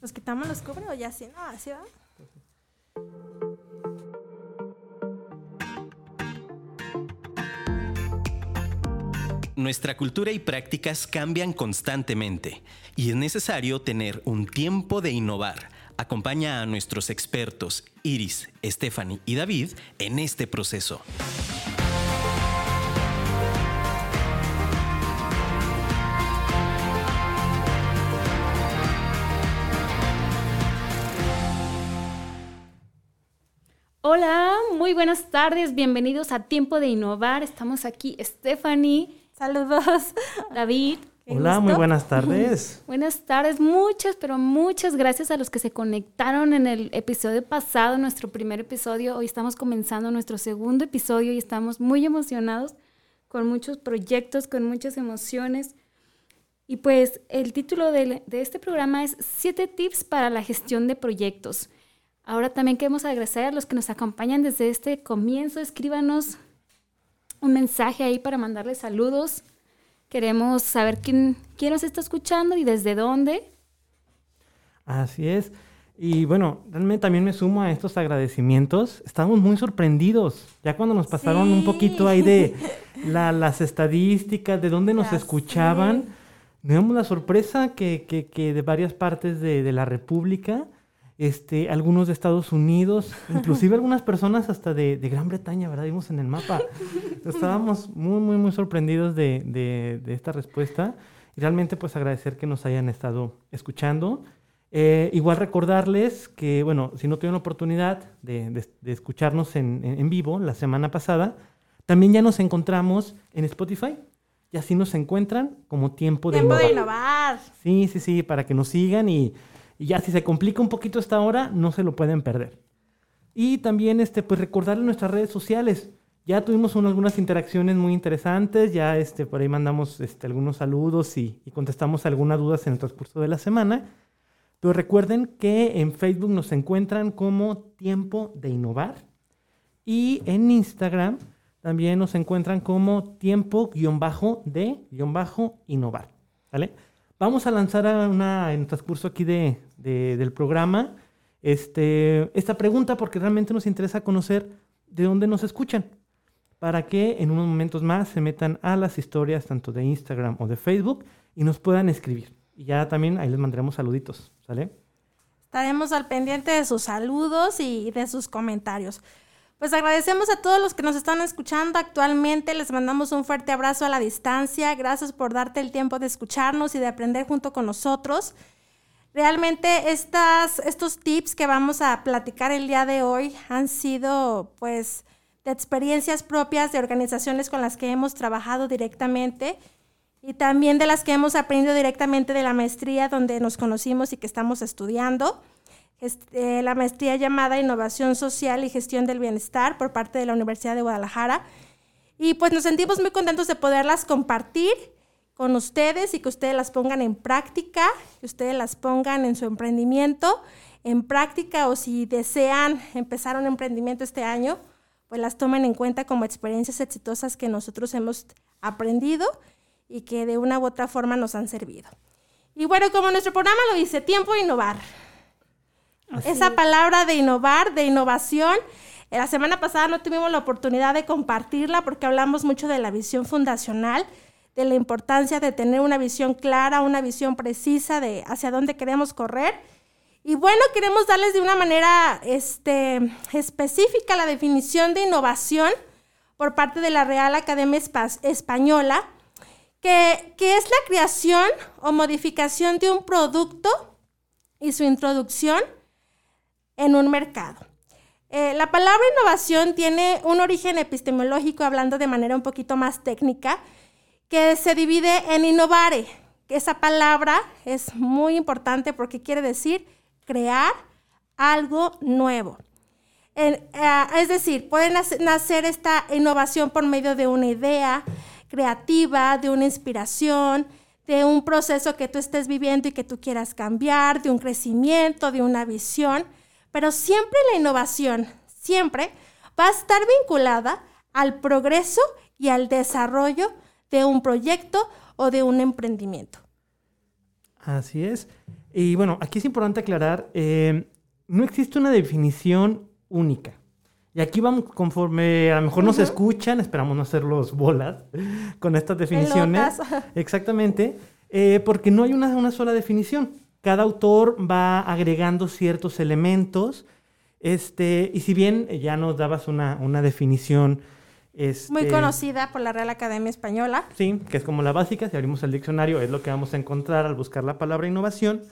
¿Nos quitamos los cubres o ya así? No, así va. Nuestra cultura y prácticas cambian constantemente y es necesario tener un tiempo de innovar. Acompaña a nuestros expertos Iris, Stephanie y David en este proceso. Hola, muy buenas tardes, bienvenidos a Tiempo de Innovar. Estamos aquí Stephanie, Saludos. David. Hola, gusto. muy buenas tardes. Buenas tardes, muchas, pero muchas gracias a los que se conectaron en el episodio pasado, nuestro primer episodio. Hoy estamos comenzando nuestro segundo episodio y estamos muy emocionados con muchos proyectos, con muchas emociones. Y pues el título de, de este programa es Siete tips para la gestión de proyectos. Ahora también queremos agradecer a los que nos acompañan desde este comienzo. Escríbanos un mensaje ahí para mandarles saludos. Queremos saber quién, quién nos está escuchando y desde dónde. Así es. Y bueno, realmente también me sumo a estos agradecimientos. Estamos muy sorprendidos. Ya cuando nos pasaron un Sí. poquito ahí de la- las estadísticas, de dónde nos Ya escuchaban, sé. tenemos la sorpresa que, que- que de varias partes de, de la República, este, algunos de Estados Unidos, inclusive algunas personas hasta de, de Gran Bretaña, ¿verdad? Vimos en el mapa. Estábamos muy, muy, muy sorprendidos de, de- de esta respuesta. Y realmente pues agradecer que nos hayan estado escuchando. Eh, igual recordarles que, bueno, si no tuvieron oportunidad de, de- de escucharnos en, en- en vivo la semana pasada, también ya nos encontramos en Spotify. Y así nos encuentran como tiempo de Tiempo de innovar. innovar. Sí, sí, sí, para que nos sigan y, y ya si se complica un poquito esta hora, no se lo pueden perder. Y también, este, pues recordarles nuestras redes sociales. Ya tuvimos un- algunas interacciones muy interesantes, ya este, por ahí mandamos este, algunos saludos y, y contestamos algunas dudas en el transcurso de la semana. Pero recuerden que en Facebook nos encuentran como Tiempo de Innovar y en Instagram también nos encuentran como tiempo-de-innovar. ¿Vale? Vamos a lanzar una, en transcurso aquí de, de- del programa este, esta pregunta porque realmente nos interesa conocer de dónde nos escuchan para que en unos momentos más se metan a las historias tanto de Instagram o de Facebook y nos puedan escribir. Y ya también ahí les mandaremos saluditos, ¿sale? Estaremos al pendiente de sus saludos y de sus comentarios. Pues agradecemos a todos los que nos están escuchando actualmente. Les mandamos un fuerte abrazo a la distancia. Gracias por darte el tiempo de escucharnos y de aprender junto con nosotros. Realmente estos tips que vamos a platicar el día de hoy han sido pues de experiencias propias de organizaciones con las que hemos trabajado directamente y también de las que hemos aprendido directamente de la maestría donde nos conocimos y que estamos estudiando. Este, la maestría llamada Innovación Social y Gestión del Bienestar por parte de la Universidad de Guadalajara. Y pues nos sentimos muy contentos de poderlas compartir con ustedes y que ustedes las pongan en práctica, que ustedes las pongan en su emprendimiento en práctica o si desean empezar un emprendimiento este año, pues las tomen en cuenta como experiencias exitosas que nosotros hemos aprendido y que de una u otra forma nos han servido. Y bueno, como nuestro programa lo dice, tiempo de innovar. Esa palabra de innovar, de innovación, eh, la semana pasada no tuvimos la oportunidad de compartirla porque hablamos mucho de la visión fundacional, de la importancia de tener una visión clara, una visión precisa de hacia dónde queremos correr. Y bueno, queremos darles de una manera este, específica la definición de innovación por parte de la Real Academia Espa- Española, que, que es la creación o modificación de un producto y su introducción en un mercado. Eh, la palabra innovación tiene un origen epistemológico, hablando de manera un poquito más técnica, que se divide en innovare, esa palabra es muy importante porque quiere decir crear algo nuevo. Eh, es decir, puede nace- nacer esta innovación por medio de una idea creativa, de una inspiración, de un proceso que tú estés viviendo y que tú quieras cambiar, de un crecimiento, de una visión, pero siempre la innovación, siempre va a estar vinculada al progreso y al desarrollo de un proyecto o de un emprendimiento. Así es. Y bueno, aquí es importante aclarar, eh, no existe una definición única. Y aquí vamos, conforme a lo mejor nos escuchan, esperamos no hacerlos bolas con estas definiciones. Pelotas. Exactamente, eh, porque no hay una, una sola definición. Cada autor va agregando ciertos elementos. Este, y si bien ya nos dabas una, una definición. Este, Muy conocida por la Real Academia Española. Sí, que es como la básica. Si abrimos el diccionario, es lo que vamos a encontrar al buscar la palabra innovación.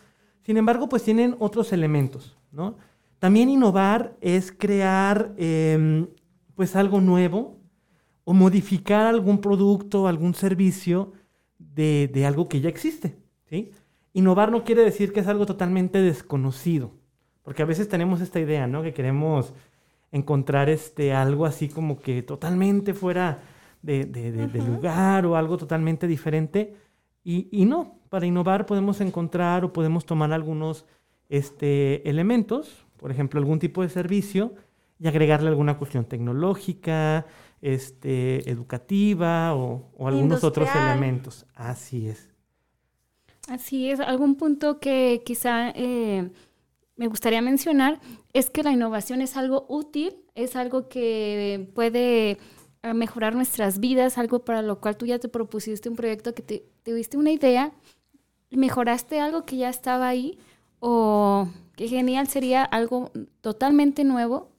Sin embargo, pues tienen otros elementos, ¿no? También innovar es crear, em, pues, algo nuevo o modificar algún producto, algún servicio de, de algo que ya existe, ¿sí? Innovar no quiere decir que es algo totalmente desconocido, porque a veces tenemos esta idea, ¿no? Que queremos encontrar este, algo así como que totalmente fuera de, de- de- de lugar o algo totalmente diferente. Y, y no, para innovar podemos encontrar o podemos tomar algunos este, elementos, por ejemplo, algún tipo de servicio, y agregarle alguna cuestión tecnológica, este, educativa o, o algunos otros elementos. Así es. Así es, algún punto que quizá eh, me gustaría mencionar es que la innovación es algo útil, es algo que puede eh, mejorar nuestras vidas, algo para lo cual tú ya te propusiste un proyecto que te tuviste una idea, mejoraste algo que ya estaba ahí o qué genial sería algo totalmente nuevo.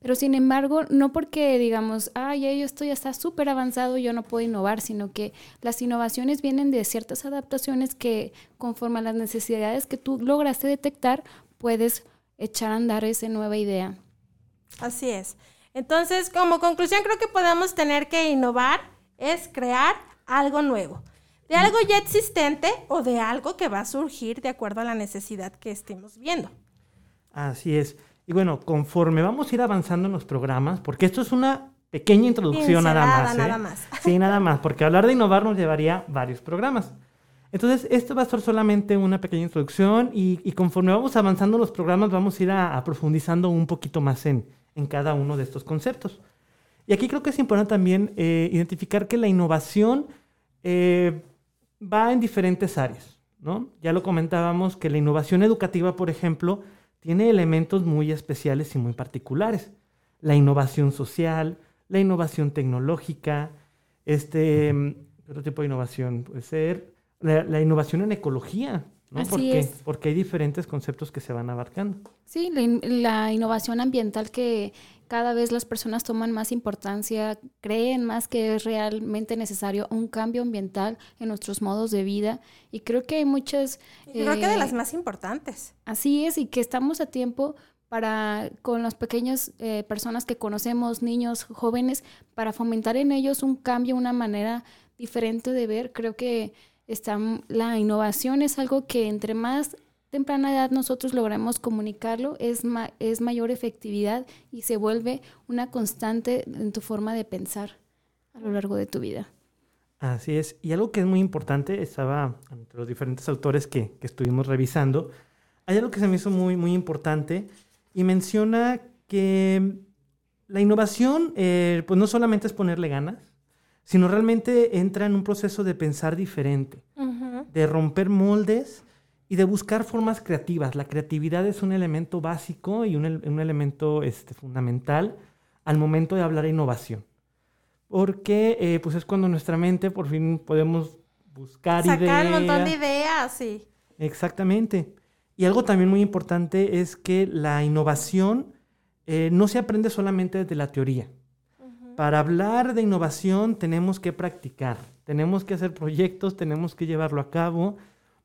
Pero sin embargo, no porque digamos, ah, ya yo estoy, ya está súper avanzado, yo no puedo innovar, sino que las innovaciones vienen de ciertas adaptaciones que conforme a las necesidades que tú lograste detectar, puedes echar a andar esa nueva idea. Así es. Entonces, como conclusión, creo que podemos tener que innovar es crear algo nuevo. De algo ya existente o de algo que va a surgir de acuerdo a la necesidad que estemos viendo. Así es. Y bueno, conforme vamos a ir avanzando en los programas, porque esto es una pequeña introducción nada Pincelada, más. ¿eh? nada más. Sí, nada más, porque hablar de innovar nos llevaría varios programas. Entonces, esto va a ser solamente una pequeña introducción y, y conforme vamos avanzando los programas vamos a ir a, a profundizando un poquito más en, en cada uno de estos conceptos. Y aquí creo que es importante también eh, identificar que la innovación eh, va en diferentes áreas, ¿no? Ya lo comentábamos que la innovación educativa, por ejemplo, tiene elementos muy especiales y muy particulares. La innovación social, la innovación tecnológica, este, otro tipo de innovación puede ser la, la innovación en ecología, ¿no? Así porque, es. porque hay diferentes conceptos que se van abarcando. Sí, la, in- la innovación ambiental que cada vez las personas toman más importancia, creen más que es realmente necesario un cambio ambiental en nuestros modos de vida. Y creo que hay muchas... Y creo que de eh, las más importantes. Así es, y que estamos a tiempo para, con las pequeñas eh, personas que conocemos, niños, jóvenes, para fomentar en ellos un cambio, una manera diferente de ver. Creo que está, la innovación es algo que entre más temprana edad nosotros logramos comunicarlo, es, ma- es mayor efectividad y se vuelve una constante en tu forma de pensar a lo largo de tu vida. Así es. Y algo que es muy importante, estaba entre los diferentes autores que, que estuvimos revisando, hay algo que se me hizo muy, muy importante y menciona que la innovación, eh, pues no solamente es ponerle ganas, sino realmente entra en un proceso de pensar diferente, de romper moldes y de buscar formas creativas. La creatividad es un elemento básico y un, un elemento este, fundamental al momento de hablar de innovación. Porque eh, pues es cuando nuestra mente por fin podemos buscar Sacar ideas. un montón de ideas, sí. Exactamente. Y algo también muy importante es que la innovación eh, no se aprende solamente desde la teoría. Para hablar de innovación tenemos que practicar, tenemos que hacer proyectos, tenemos que llevarlo a cabo.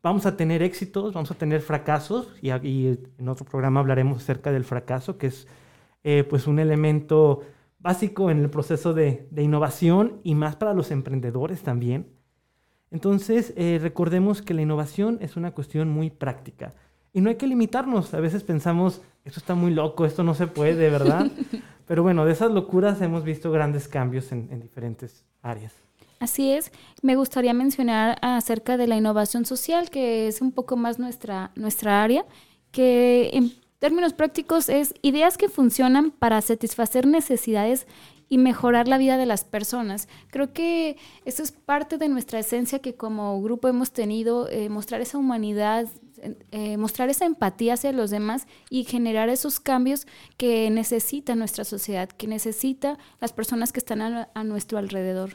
Vamos a tener éxitos, vamos a tener fracasos y, y en otro programa hablaremos acerca del fracaso, que es eh, pues un elemento básico en el proceso de, de innovación y más para los emprendedores también. Entonces, eh, recordemos que la innovación es una cuestión muy práctica. Y no hay que limitarnos. A veces pensamos, esto está muy loco, esto no se puede, ¿verdad? Pero bueno, de esas locuras hemos visto grandes cambios en, en diferentes áreas. Así es. Me gustaría mencionar acerca de la innovación social, que es un poco más nuestra, nuestra área, que en términos prácticos es ideas que funcionan para satisfacer necesidades y mejorar la vida de las personas. Creo que eso es parte de nuestra esencia que como grupo hemos tenido, eh, mostrar esa humanidad, eh, mostrar esa empatía hacia los demás y generar esos cambios que necesita nuestra sociedad, que necesita las personas que están a, nuestro alrededor.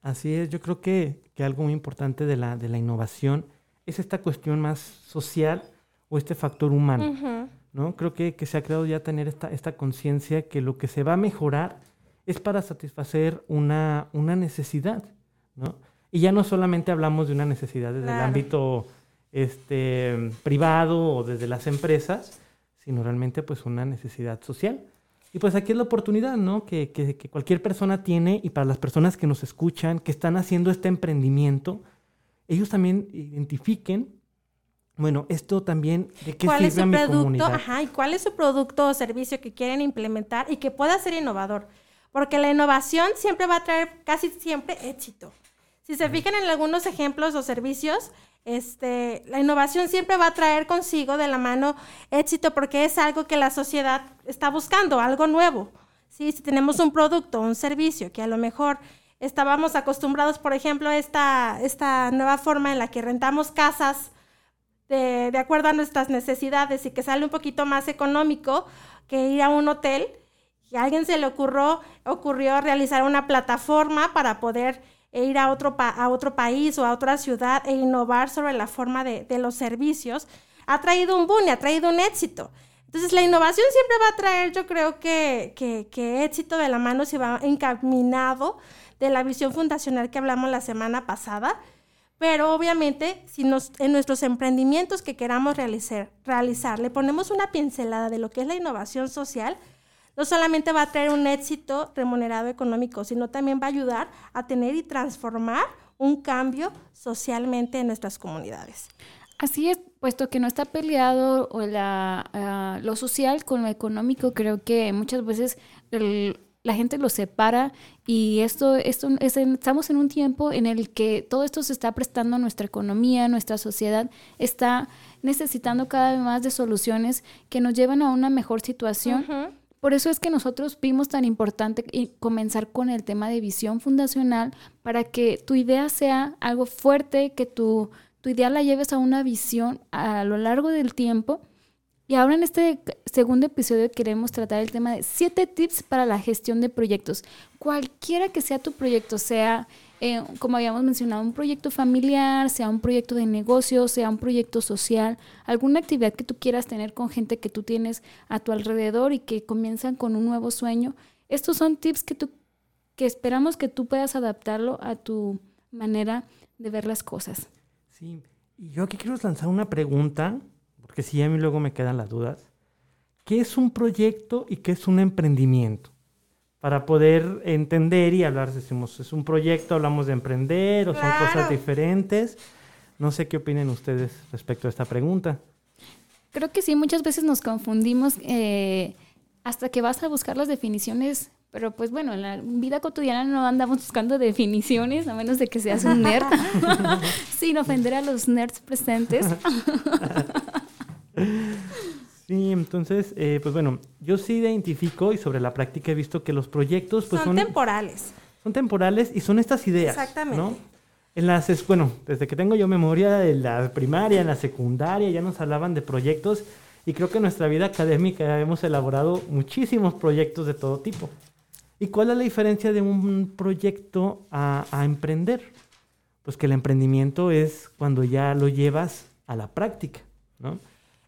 Así es, yo creo que, que, algo muy importante de la, de la innovación es esta cuestión más social o este factor humano. ¿no? Creo que, que, se ha creado ya tener esta, esta conciencia que lo que se va a mejorar es para satisfacer una, una necesidad. ¿no? Y ya no solamente hablamos de una necesidad desde el ámbito este, privado o desde las empresas, sino realmente pues una necesidad social. Y pues aquí es la oportunidad, ¿no? Que, que, que, cualquier persona tiene y para las personas que nos escuchan, que están haciendo este emprendimiento, ellos también identifiquen, bueno, esto también, ¿de qué ¿Cuál es su producto? Ajá, y cuál es su producto o servicio que quieren implementar y que pueda ser innovador. Porque la innovación siempre va a traer casi siempre éxito. Si se fijan en algunos ejemplos o servicios, este, la innovación siempre va a traer consigo de la mano éxito porque es algo que la sociedad está buscando, algo nuevo. ¿sí? Si tenemos un producto, un servicio que a lo mejor estábamos acostumbrados, por ejemplo, a esta, esta nueva forma en la que rentamos casas de, de acuerdo a nuestras necesidades y que sale un poquito más económico que ir a un hotel, y a alguien se le ocurrió, ocurrió realizar una plataforma para poder e ir a otro, a otro país o a otra ciudad e innovar sobre la forma de, los servicios, ha traído un boom ha traído un éxito. Entonces, la innovación siempre va a traer, yo creo que, que, éxito de la mano si va encaminado de la visión fundacional que hablamos la semana pasada, pero obviamente si nos, en nuestros emprendimientos que queramos realizar, realizar le ponemos una pincelada de lo que es la innovación social, no solamente va a traer un éxito remunerado económico, sino también va a ayudar a tener y transformar un cambio socialmente en nuestras comunidades. Así es, puesto que no está peleado la, ah, lo social con lo económico, creo que muchas veces la gente lo separa y esto, esto estamos en un tiempo en el que todo esto se está prestando a nuestra economía, nuestra sociedad está necesitando cada vez más de soluciones que nos llevan a una mejor situación. Por eso es que nosotros vimos tan importante comenzar con el tema de visión fundacional para que tu idea sea algo fuerte, que tu, tu idea la lleves a una visión a lo largo del tiempo. Y ahora en este segundo episodio queremos tratar el tema de siete tips para la gestión de proyectos. Cualquiera que sea tu proyecto, sea eh, como habíamos mencionado, un proyecto familiar, sea un proyecto de negocio, sea un proyecto social, alguna actividad que tú quieras tener con gente que tú tienes a tu alrededor y que comienzan con un nuevo sueño. Estos son tips que tú que esperamos que tú puedas adaptarlo a tu manera de ver las cosas. Sí, y yo aquí quiero lanzar una pregunta, porque si a mí luego me quedan las dudas. ¿Qué es un proyecto y qué es un emprendimiento? para poder entender y hablar, decimos, es un proyecto, hablamos de emprender o son cosas diferentes. No sé qué opinen ustedes respecto a esta pregunta. Creo que sí, muchas veces nos confundimos eh, hasta que vas a buscar las definiciones, pero pues bueno, en la vida cotidiana no andamos buscando definiciones, a menos de que seas un nerd, sin ofender a los nerds presentes. Sí, entonces, eh, pues bueno, yo sí identifico y sobre la práctica he visto que los proyectos pues son, temporales. Son temporales y son estas ideas. Exactamente. En las, bueno, desde que tengo yo memoria en la primaria, en la secundaria, ya nos hablaban de proyectos y creo que en nuestra vida académica hemos elaborado muchísimos proyectos de todo tipo. ¿Y cuál es la diferencia de un proyecto a, a emprender? Pues que el emprendimiento es cuando ya lo llevas a la práctica, ¿no?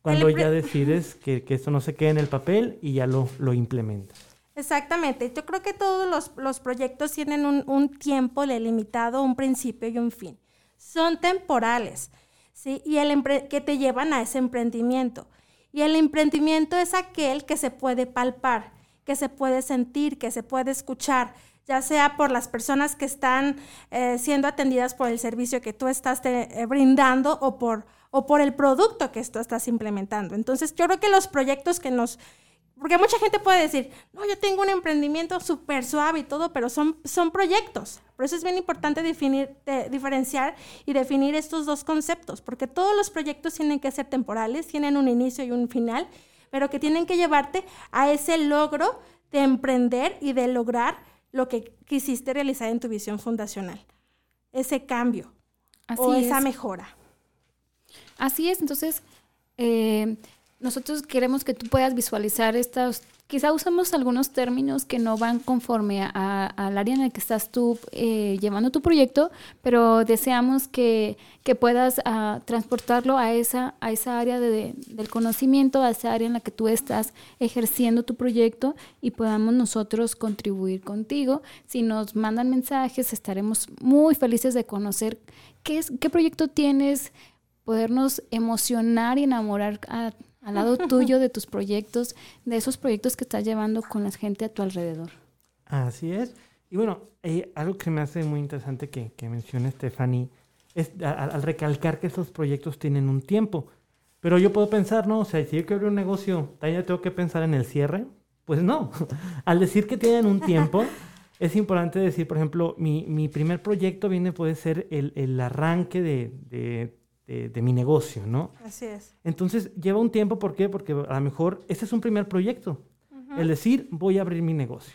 Cuando ya decides que, que, esto no se quede en el papel y ya lo, lo implementas. Exactamente. Yo creo que todos los, los proyectos tienen un, un, tiempo delimitado, un principio y un fin. Son temporales, ¿sí? Y el que te llevan a ese emprendimiento. Y el emprendimiento es aquel que se puede palpar, que se puede sentir, que se puede escuchar, ya sea por las personas que están eh, siendo atendidas por el servicio que tú estás eh, brindando o por o por el producto que tú estás implementando. Entonces, yo creo que los proyectos que nos... Porque mucha gente puede decir, no, yo tengo un emprendimiento súper suave y todo, pero son, son proyectos. Por eso es bien importante definir, diferenciar y definir estos dos conceptos, porque todos los proyectos tienen que ser temporales, tienen un inicio y un final, pero que tienen que llevarte a ese logro de emprender y de lograr lo que quisiste realizar en tu visión fundacional. Ese cambio o esa mejora. Así es, entonces eh, nosotros queremos que tú puedas visualizar estas, quizá usamos algunos términos que no van conforme al área en el que estás tú eh, llevando tu proyecto, pero deseamos que, que puedas ah, transportarlo a esa, a esa área de- del conocimiento, a esa área en la que tú estás ejerciendo tu proyecto y podamos nosotros contribuir contigo. Si nos mandan mensajes, estaremos muy felices de conocer qué, es, qué proyecto tienes, podernos emocionar y enamorar a- al lado tuyo de tus proyectos, de esos proyectos que estás llevando con la gente a tu alrededor. Así es. Y bueno, eh, algo que me hace muy interesante que, que menciona Stephanie es al recalcar que estos proyectos tienen un tiempo. Pero yo puedo pensar, ¿no? O sea, si yo quiero abrir un negocio, ¿también tengo que pensar en el cierre? Pues no. al decir que tienen un tiempo, es importante decir, por ejemplo, mi, mi primer proyecto viene, puede ser el, el arranque de, de- de- de mi negocio, ¿no? Así es. Entonces lleva un tiempo, ¿por qué? Porque a lo mejor ese es un primer proyecto. El decir, voy a abrir mi negocio.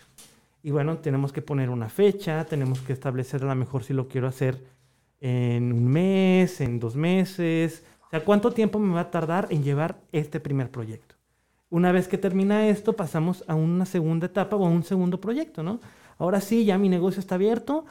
Y bueno, tenemos que poner una fecha, tenemos que establecer a lo mejor si lo quiero hacer en un mes, en dos meses. O sea, ¿cuánto tiempo me va a tardar en llevar este primer proyecto? Una vez que termina esto, pasamos a una segunda etapa o a un segundo proyecto, ¿no? Ahora sí, ya mi negocio está abierto.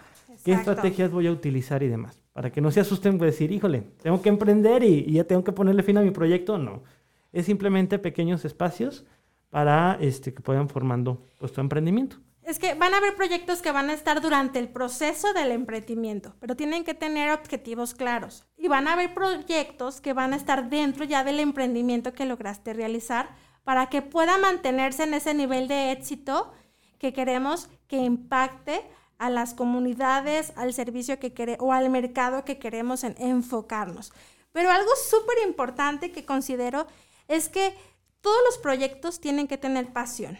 ¿Qué estrategias voy a utilizar y demás? Para que no se asusten de decir, híjole, tengo que emprender y, ya tengo que ponerle fin a mi proyecto. No. Es simplemente pequeños espacios para este, que puedan formando pues, tu emprendimiento. Es que van a haber proyectos que van a estar durante el proceso del emprendimiento, pero tienen que tener objetivos claros. Y van a haber proyectos que van a estar dentro ya del emprendimiento que lograste realizar para que pueda mantenerse en ese nivel de éxito que queremos que impacte a las comunidades, al servicio que queremos o al mercado que queremos en- enfocarnos. Pero algo súper importante que considero es que todos los proyectos tienen que tener pasión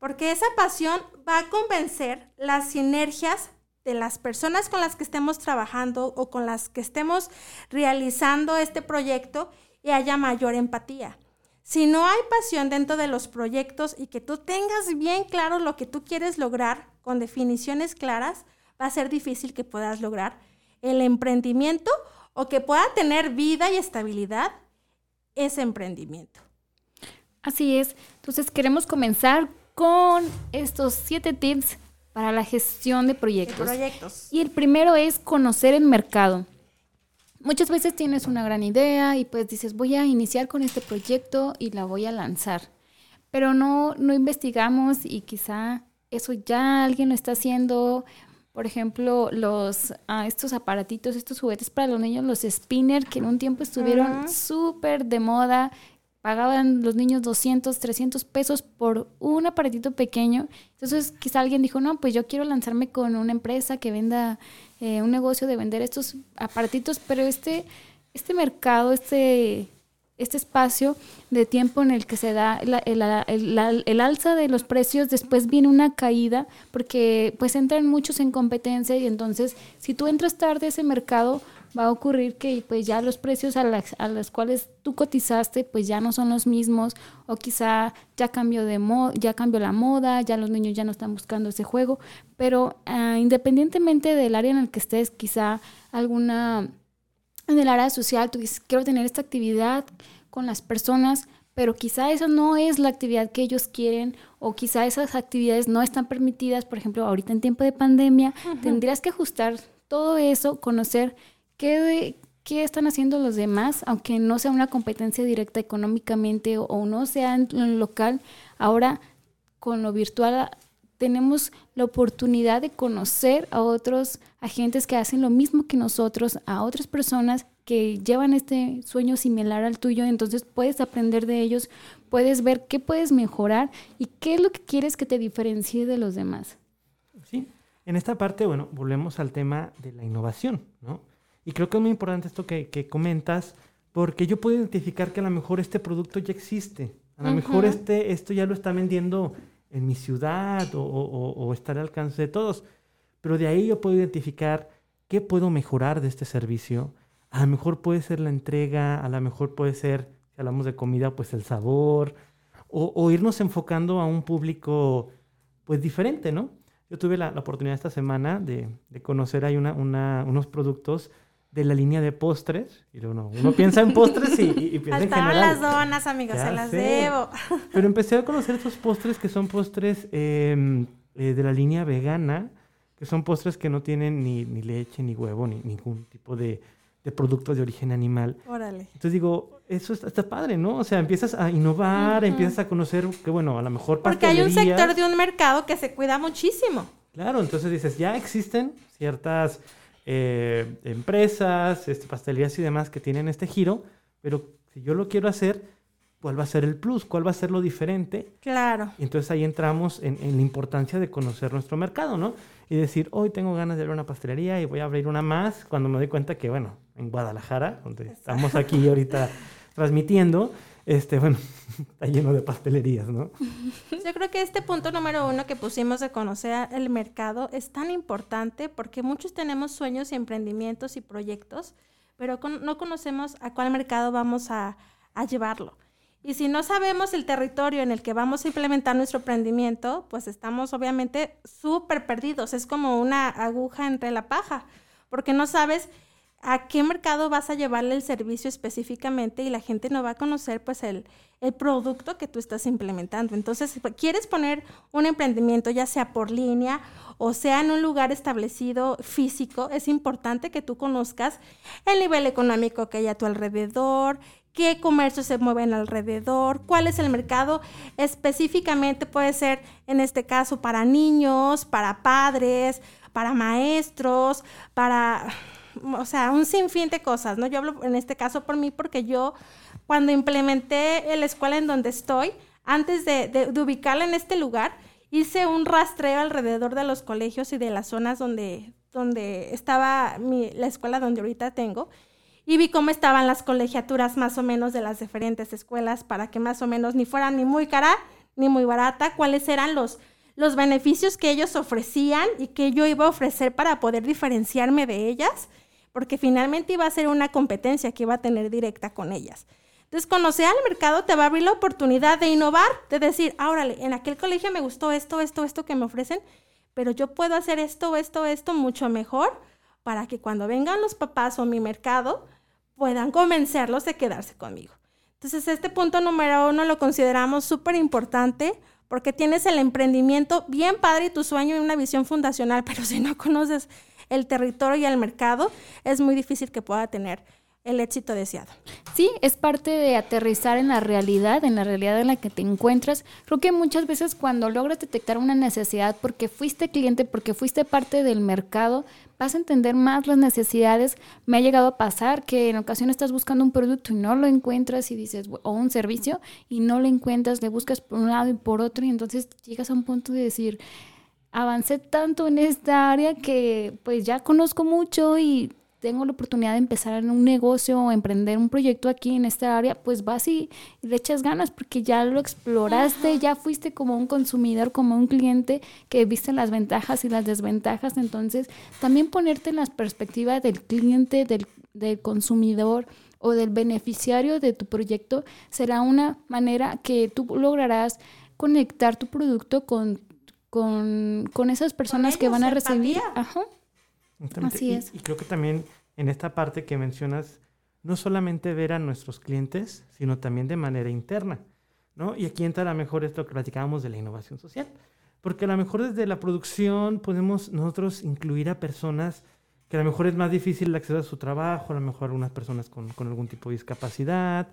porque esa pasión va a convencer las sinergias de las personas con las que estemos trabajando o con las que estemos realizando este proyecto y haya mayor empatía. Si no hay pasión dentro de los proyectos y que tú tengas bien claro lo que tú quieres lograr con definiciones claras, va a ser difícil que puedas lograr el emprendimiento o que pueda tener vida y estabilidad ese emprendimiento. Así es. Entonces queremos comenzar con estos siete tips para la gestión de De proyectos. proyectos. Y el primero es conocer el mercado. Muchas veces tienes una gran idea y pues dices, voy a iniciar con este proyecto y la voy a lanzar. Pero no, no investigamos y quizá eso ya alguien lo está haciendo. Por ejemplo, los, ah, estos aparatitos, estos juguetes para los niños, los spinner, que en un tiempo estuvieron Ujú. súper de moda. Pagaban los niños 200, 300 pesos por un aparatito pequeño. Entonces, quizá alguien dijo, no, pues yo quiero lanzarme con una empresa que venda eh, un negocio de vender estos aparatitos, pero este, este mercado, este, este espacio de tiempo en el que se da el, el- el alza de los precios, después viene una caída, porque pues entran muchos en competencia y entonces si tú entras tarde a ese mercado, va a ocurrir que pues ya los precios a, las, a los cuales tú cotizaste pues ya no son los mismos o quizá ya cambió de mo ya cambió la moda, ya los niños ya no están buscando ese juego, pero ah, independientemente del área en el que estés, quizá alguna en el área social, tú dices, quiero tener esta actividad con las personas, pero quizá esa no es la actividad que ellos quieren o quizá esas actividades no están permitidas, por ejemplo, ahorita en tiempo de pandemia, tendrías que ajustar todo eso, conocer qué, están haciendo los demás, aunque no sea una competencia directa económicamente o, no sea en lo local, ahora con lo virtual tenemos la oportunidad de conocer a otros agentes que hacen lo mismo que nosotros, a otras personas que llevan este sueño similar al tuyo, entonces puedes aprender de ellos, puedes ver qué puedes mejorar y qué es lo que quieres que te diferencie de los demás. Sí. En esta parte, bueno, volvemos al tema de la innovación, ¿no? Y creo que es muy importante esto que, que comentas, porque yo puedo identificar que a lo mejor este producto ya existe. A lo mejor Ujú. este, esto ya lo está vendiendo en mi ciudad o, o- o- o está al alcance de todos. Pero de ahí yo puedo identificar qué puedo mejorar de este servicio. A lo mejor puede ser la entrega, a lo mejor puede ser, si hablamos de comida, pues el sabor, o, o irnos enfocando a un público pues diferente, ¿no? Yo tuve la, la oportunidad esta semana de, de conocer ahí una, una- unos productos de la línea de postres. Y uno, uno piensa en postres y, y- y piensa en general. las donas, amigos, Ya se las sé. debo. Pero empecé a conocer estos postres que son postres eh, eh, de la línea vegana, que son postres que no tienen ni, ni leche, ni huevo, ni ningún tipo de, de producto de origen animal. Órale. Entonces digo, eso está, está padre, ¿no? O sea, empiezas a innovar, empiezas a conocer que, bueno, a lo mejor Porque hay un sector de un mercado que se cuida muchísimo. Claro, entonces dices, ya existen ciertas eh, empresas, este, pastelerías y demás que tienen este giro, pero si yo lo quiero hacer, ¿cuál va a ser el plus? ¿Cuál va a ser lo diferente? Claro. Y entonces ahí entramos en, en la importancia de conocer nuestro mercado, ¿no? Y decir, hoy tengo ganas de abrir una pastelería y voy a abrir una más cuando me doy cuenta que, bueno, en Guadalajara, donde estamos aquí ahorita transmitiendo, este, bueno, está lleno de pastelerías, ¿no? Yo creo que este punto número uno que pusimos de conocer el mercado es tan importante porque muchos tenemos sueños y emprendimientos y proyectos, pero no conocemos a cuál mercado vamos a, a llevarlo. Y si no sabemos el territorio en el que vamos a implementar nuestro emprendimiento, pues estamos obviamente súper perdidos. Es como una aguja entre la paja, porque no sabes a qué mercado vas a llevarle el servicio específicamente y la gente no va a conocer pues el, el producto que tú estás implementando. Entonces, si quieres poner un emprendimiento, ya sea por línea o sea en un lugar establecido físico, es importante que tú conozcas el nivel económico que hay a tu alrededor, qué comercios se mueven alrededor, cuál es el mercado específicamente, puede ser en este caso para niños, para padres, para maestros, para, o sea, un sinfín de cosas, ¿no? Yo hablo en este caso por mí porque yo cuando implementé la escuela en donde estoy, antes de, de- ubicarla en este lugar, hice un rastreo alrededor de los colegios y de las zonas donde, donde estaba la escuela donde ahorita tengo y vi cómo estaban las colegiaturas más o menos de las diferentes escuelas para que más o menos ni fueran ni muy cara ni muy barata, cuáles eran los, los beneficios que ellos ofrecían y que yo iba a ofrecer para poder diferenciarme de ellas, porque finalmente iba a ser una competencia que iba a tener directa con ellas. Entonces, conocer al mercado te va a abrir la oportunidad de innovar, de decir, ah, órale, en aquel colegio me gustó esto, esto, esto que me ofrecen, pero yo puedo hacer esto, esto, esto mucho mejor para que cuando vengan los papás o mi mercado puedan convencerlos de quedarse conmigo. Entonces, este punto número uno lo consideramos súper importante porque tienes el emprendimiento bien padre y tu sueño y una visión fundacional, pero si no conoces el territorio y el mercado, es muy difícil que pueda tener el éxito deseado. Sí, es parte de aterrizar en la realidad, en la realidad en la que te encuentras. Creo que muchas veces cuando logras detectar una necesidad porque fuiste cliente, porque fuiste parte del mercado, vas a entender más las necesidades. Me ha llegado a pasar que en ocasiones estás buscando un producto y no lo encuentras y dices, o un servicio y no lo encuentras, le buscas por un lado y por otro y entonces llegas a un punto de decir, avancé tanto en esta área que pues ya conozco mucho y tengo la oportunidad de empezar en un negocio o emprender un proyecto aquí en esta área, pues vas y, y le echas ganas porque ya lo exploraste, ya fuiste como un consumidor, como un cliente que viste las ventajas y las desventajas. Entonces, también ponerte en la perspectiva del cliente, del, del consumidor o del beneficiario de tu proyecto será una manera que tú lograrás conectar tu producto con, con, con esas personas que ellos, van a recibir. Ajá. Así Y- es. Y, creo que también en esta parte que mencionas, no solamente ver a nuestros clientes, sino también de manera interna, ¿no? Y aquí entra a lo mejor esto que platicábamos de la innovación social, porque a lo mejor desde la producción podemos nosotros incluir a personas que a lo mejor es más difícil el acceso a su trabajo, a lo mejor algunas personas con, con algún tipo de discapacidad,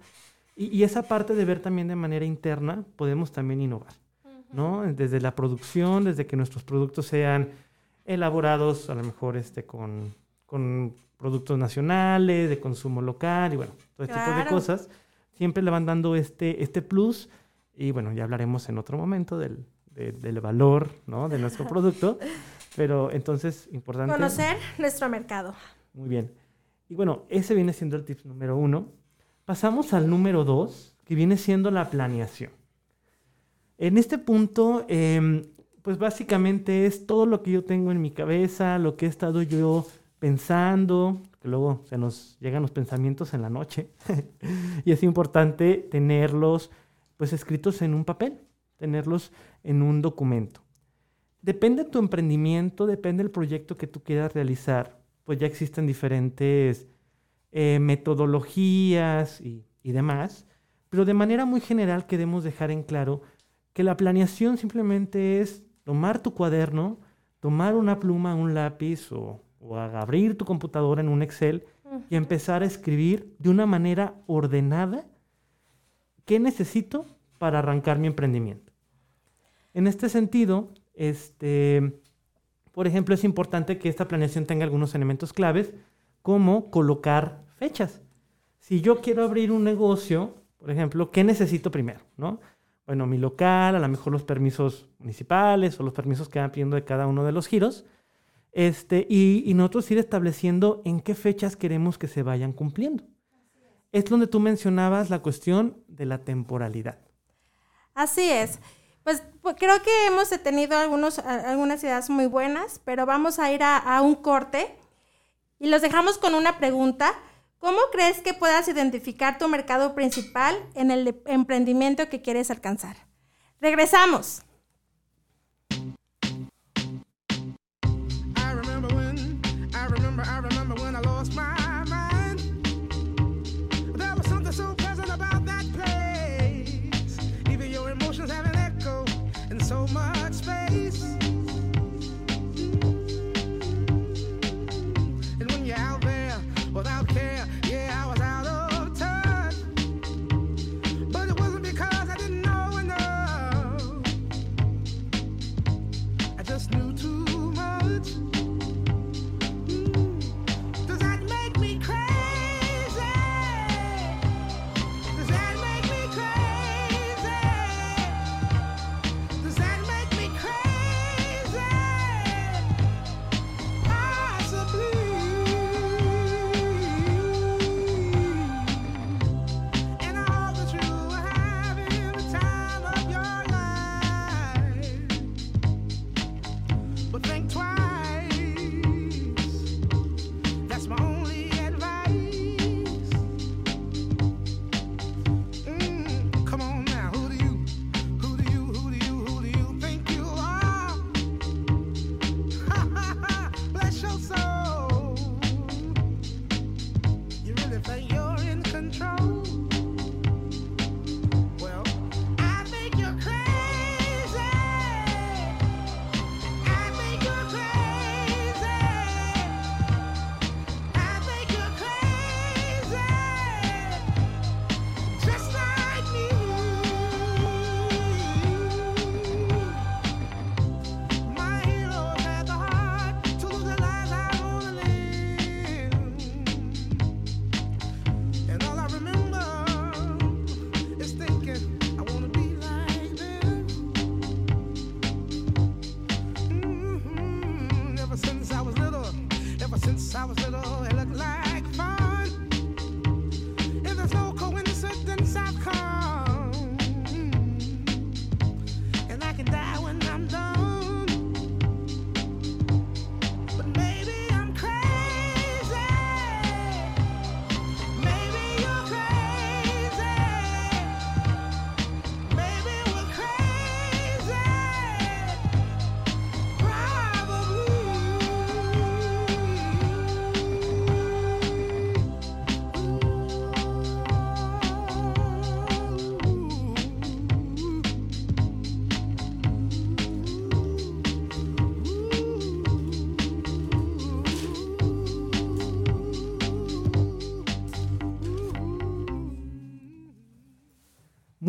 y, y esa parte de ver también de manera interna podemos también innovar, ¿no? Desde la producción, desde que nuestros productos sean elaborados a lo mejor este, con, con productos nacionales, de consumo local y bueno, todo este tipo de cosas, siempre le van dando este, este plus y bueno, ya hablaremos en otro momento del, de- del valor ¿no? de nuestro producto, pero entonces importante. Conocer nuestro mercado. Muy bien. Y bueno, ese viene siendo el tip número uno. Pasamos al número dos, que viene siendo la planeación. En este punto, em, pues básicamente es todo lo que yo tengo en mi cabeza, lo que he estado yo pensando, que luego se nos llegan los pensamientos en la noche. y es importante tenerlos pues escritos en un papel, tenerlos en un documento. Depende de tu emprendimiento, depende del proyecto que tú quieras realizar, pues ya existen diferentes eh, metodologías y, y demás, pero de manera muy general queremos dejar en claro que la planeación simplemente es tomar tu cuaderno, tomar una pluma, un lápiz o, o abrir tu computadora en un Excel y empezar a escribir de una manera ordenada qué necesito para arrancar mi emprendimiento. En este sentido, este, por ejemplo, es importante que esta planeación tenga algunos elementos claves, como colocar fechas. Si yo quiero abrir un negocio, por ejemplo, ¿qué necesito primero? ¿no? Bueno, mi local, a lo mejor los permisos municipales o los permisos que van pidiendo de cada uno de los giros. Este, y, y nosotros ir estableciendo en qué fechas queremos que se vayan cumpliendo. Es donde tú mencionabas la cuestión de la temporalidad. Así es. Pues, pues creo que hemos tenido algunos, algunas ideas muy buenas, pero vamos a ir a, a un corte y los dejamos con una pregunta. ¿Cómo crees que puedas identificar tu mercado principal en el emprendimiento que quieres alcanzar? Regresamos.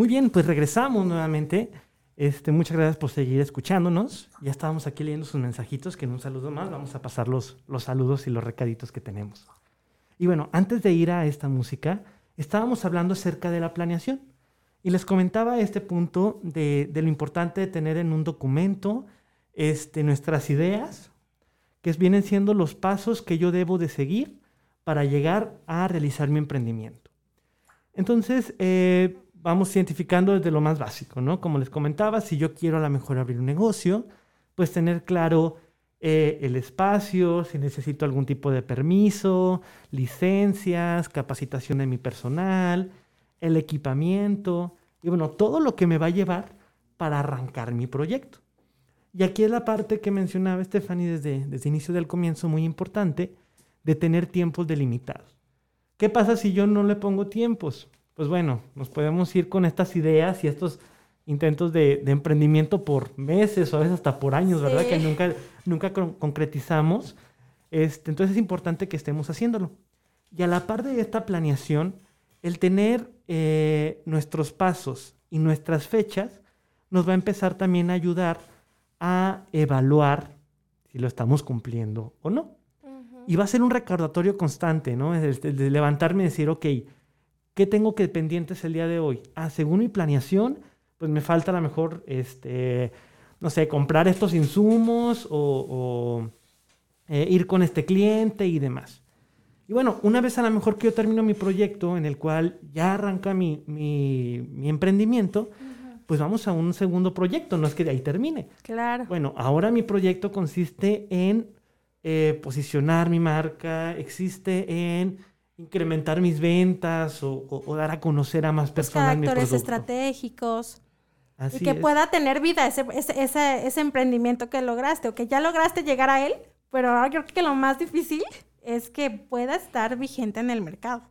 Bien, pues regresamos nuevamente. Este, muchas gracias por seguir escuchándonos. Ya estábamos aquí leyendo sus mensajitos, que en un saludo más vamos a pasar los, los saludos y los recaditos que tenemos. Y bueno, antes de ir a esta música, estábamos hablando acerca de la planeación. Y les comentaba este punto de, de lo importante de tener en un documento este, nuestras ideas, que vienen siendo los pasos que yo debo de seguir para llegar a realizar mi emprendimiento. Entonces, eh, vamos identificando desde lo más básico, ¿no? Como les comentaba, si yo quiero a lo mejor abrir un negocio, pues tener claro eh, el espacio, si necesito algún tipo de permiso, licencias, capacitación de mi personal, el equipamiento y bueno, todo lo que me va a llevar para arrancar mi proyecto. Y aquí es la parte que mencionaba Stephanie desde, desde inicio del comienzo, muy importante, de tener tiempos delimitados. ¿Qué pasa si yo no le pongo tiempos? Pues bueno, nos podemos ir con estas ideas y estos intentos de, de emprendimiento por meses o a veces hasta por años, ¿verdad? Sí. Que nunca, nunca con- concretizamos. Este, entonces es importante que estemos haciéndolo. Y a la par de esta planeación, el tener eh, nuestros pasos y nuestras fechas nos va a empezar también a ayudar a evaluar si lo estamos cumpliendo o no. Y va a ser un recordatorio constante, ¿no? Es el- el de levantarme y decir, ok, ¿qué tengo que pendientes el día de hoy? Ah, según mi planeación, pues me falta a lo mejor, este, no sé, comprar estos insumos o, o, eh, ir con este cliente y demás. Y bueno, una vez a lo mejor que yo termino mi proyecto en el cual ya arranca mi, mi- mi emprendimiento, pues vamos a un segundo proyecto, no es que de ahí termine. Claro. Bueno, ahora mi proyecto consiste en eh, posicionar mi marca, existe en incrementar mis ventas o, o- o dar a conocer a más personas mi actores producto. estratégicos. Así y que es. pueda tener vida ese, ese, ese, ese emprendimiento que lograste o que ya lograste llegar a él, pero ahora creo que lo más difícil es que pueda estar vigente en el mercado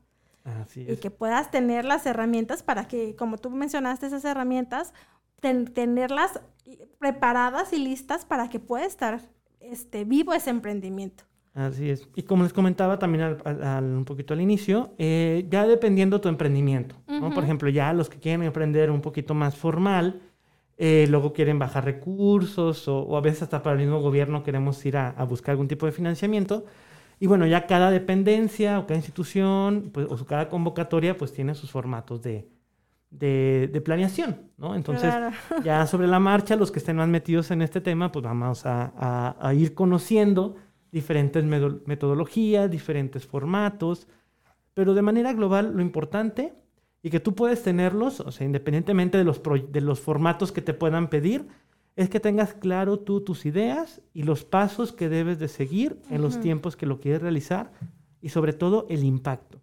Así y que puedas tener las herramientas para que, como tú mencionaste, esas herramientas, ten- tenerlas preparadas y listas para que pueda estar este, vivo ese emprendimiento. Así es. Y como les comentaba también al- al- al- un poquito al inicio, eh, ya dependiendo tu emprendimiento, ¿no? Por ejemplo, ya los que quieren emprender un poquito más formal, eh, luego quieren bajar recursos o, o a veces hasta para el mismo gobierno queremos ir a, a buscar algún tipo de financiamiento. Y bueno, ya cada dependencia o cada institución pues, o su- cada convocatoria pues tiene sus formatos de, de, de planeación, ¿no? Entonces, Claro. ya sobre la marcha, los que estén más metidos en este tema, pues vamos a, a- a ir conociendo diferentes metodologías, diferentes formatos, pero de manera global lo importante y que tú puedes tenerlos, o sea, independientemente de los, de los formatos que te puedan pedir, es que tengas claro tú tus ideas y los pasos que debes de seguir en los tiempos que lo quieres realizar y sobre todo el impacto,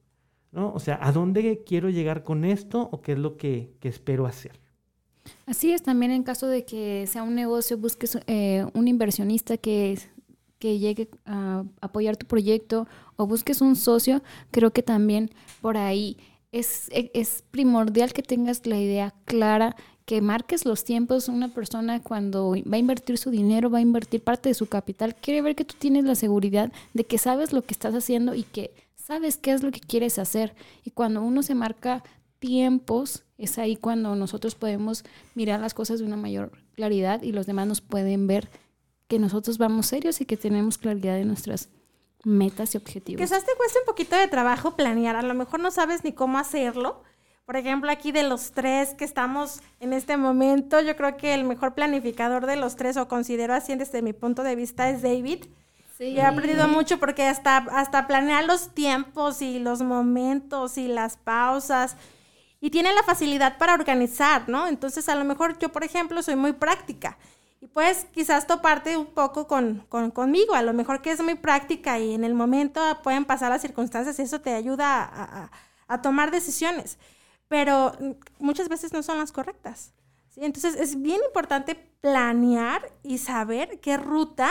¿no? O sea, ¿a dónde quiero llegar con esto o qué es lo que, que espero hacer? Así es, también en caso de que sea un negocio, busques eh, un inversionista que, que llegue a apoyar tu proyecto o busques un socio, creo que también por ahí es, es primordial que tengas la idea clara, que marques los tiempos. Una persona cuando va a invertir su dinero, va a invertir parte de su capital, quiere ver que tú tienes la seguridad de que sabes lo que estás haciendo y que sabes qué es lo que quieres hacer. Y cuando uno se marca tiempos, es ahí cuando nosotros podemos mirar las cosas de una mayor claridad y los demás nos pueden ver que nosotros vamos serios y que tenemos claridad de nuestras metas y objetivos. Quizás te cueste un poquito de trabajo planear, a lo mejor no sabes ni cómo hacerlo. Por ejemplo, aquí de los tres que estamos en este momento, yo creo que el mejor planificador de los tres, o considero así desde mi punto de vista, es David. Sí. Y he aprendido mucho porque hasta, hasta planear los tiempos y los momentos y las pausas. Y tiene la facilidad para organizar, ¿no? Entonces, a lo mejor yo, por ejemplo, soy muy práctica. Y puedes quizás toparte un poco con, con- conmigo. A lo mejor que es muy práctica y en el momento pueden pasar las circunstancias y eso te ayuda a, tomar decisiones. Pero muchas veces no son las correctas. Entonces, es bien importante planear y saber qué ruta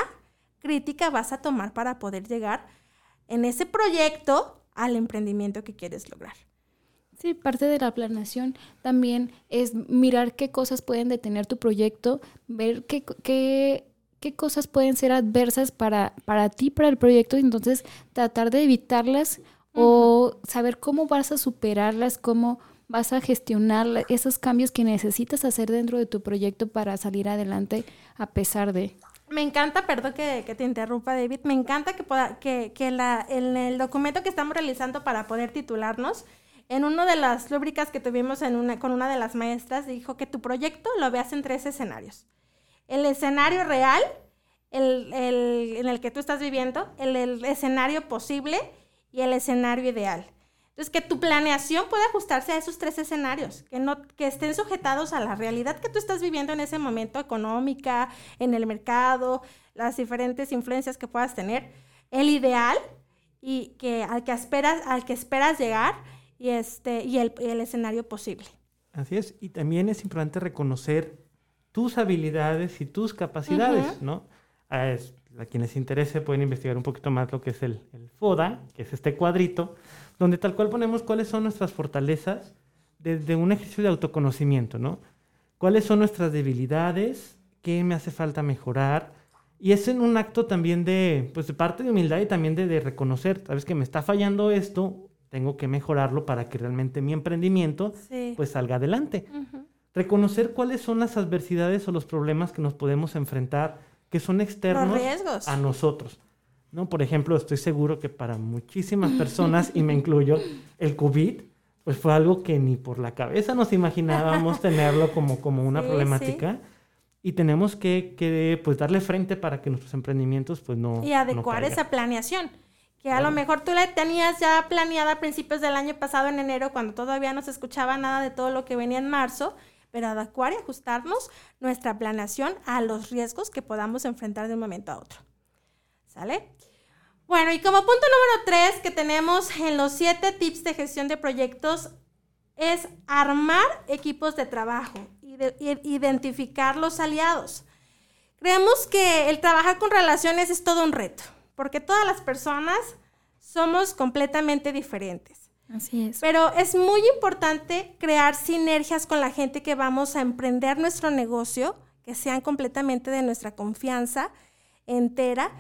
crítica vas a tomar para poder llegar en ese proyecto al emprendimiento que quieres lograr. Sí, parte de la planeación también es mirar qué cosas pueden detener tu proyecto, ver qué, qué, qué cosas pueden ser adversas para, para ti, para el proyecto, y entonces tratar de evitarlas o saber cómo vas a superarlas, cómo vas a gestionar esos cambios que necesitas hacer dentro de tu proyecto para salir adelante a pesar de... Me encanta, perdón que, que te interrumpa, David, me encanta que, pueda, que, que la, en el documento que estamos realizando para poder titularnos, en una de las rúbricas que tuvimos con una de las maestras, dijo que tu proyecto lo veas en tres escenarios. El escenario real, el, en el que tú estás viviendo, el, escenario posible y el escenario ideal. Entonces, que tu planeación pueda ajustarse a esos tres escenarios, que, que estén sujetados a la realidad que tú estás viviendo en ese momento, económica, en el mercado, las diferentes influencias que puedas tener, el ideal y que al que esperas, al que esperas llegar y este y el, y el escenario posible. Así es. Y también es importante reconocer tus habilidades y tus capacidades, ¿no? Es- a quien les interese pueden investigar un poquito más lo que es el, el FODA, que es este cuadrito, donde tal cual ponemos cuáles son nuestras fortalezas desde un ejercicio de autoconocimiento, ¿no? ¿Cuáles son nuestras debilidades? ¿Qué me hace falta mejorar? Y es en un acto también de, pues de parte de humildad y también de, de reconocer, sabes que me está fallando esto, tengo que mejorarlo para que realmente mi emprendimiento Sí. pues salga adelante. Ujú. Reconocer cuáles son las adversidades o los problemas que nos podemos enfrentar que son externos a nosotros. ¿no? Por ejemplo, estoy seguro que para muchísimas personas, y me incluyo, el COVID, pues fue algo que ni por la cabeza nos imaginábamos tenerlo como, como una Sí, problemática. Y tenemos que, que, pues, darle frente para que nuestros emprendimientos pues, no y no adecuar caigan. esa planeación. Que a lo mejor tú la tenías ya planeada a principios del año pasado, en enero, cuando todavía no se escuchaba nada de todo lo que venía en marzo, pero adecuar y ajustarnos nuestra planeación a los riesgos que podamos enfrentar de un momento a otro. ¿Sale? Bueno, y como punto número tres que tenemos en los siete tips de gestión de proyectos es armar equipos de trabajo y identificar los aliados. Creemos que el trabajar con relaciones es todo un reto, porque todas las personas somos completamente diferentes. Así es. Pero es muy importante crear sinergias con la gente que vamos a emprender nuestro negocio, que sean completamente de nuestra confianza entera.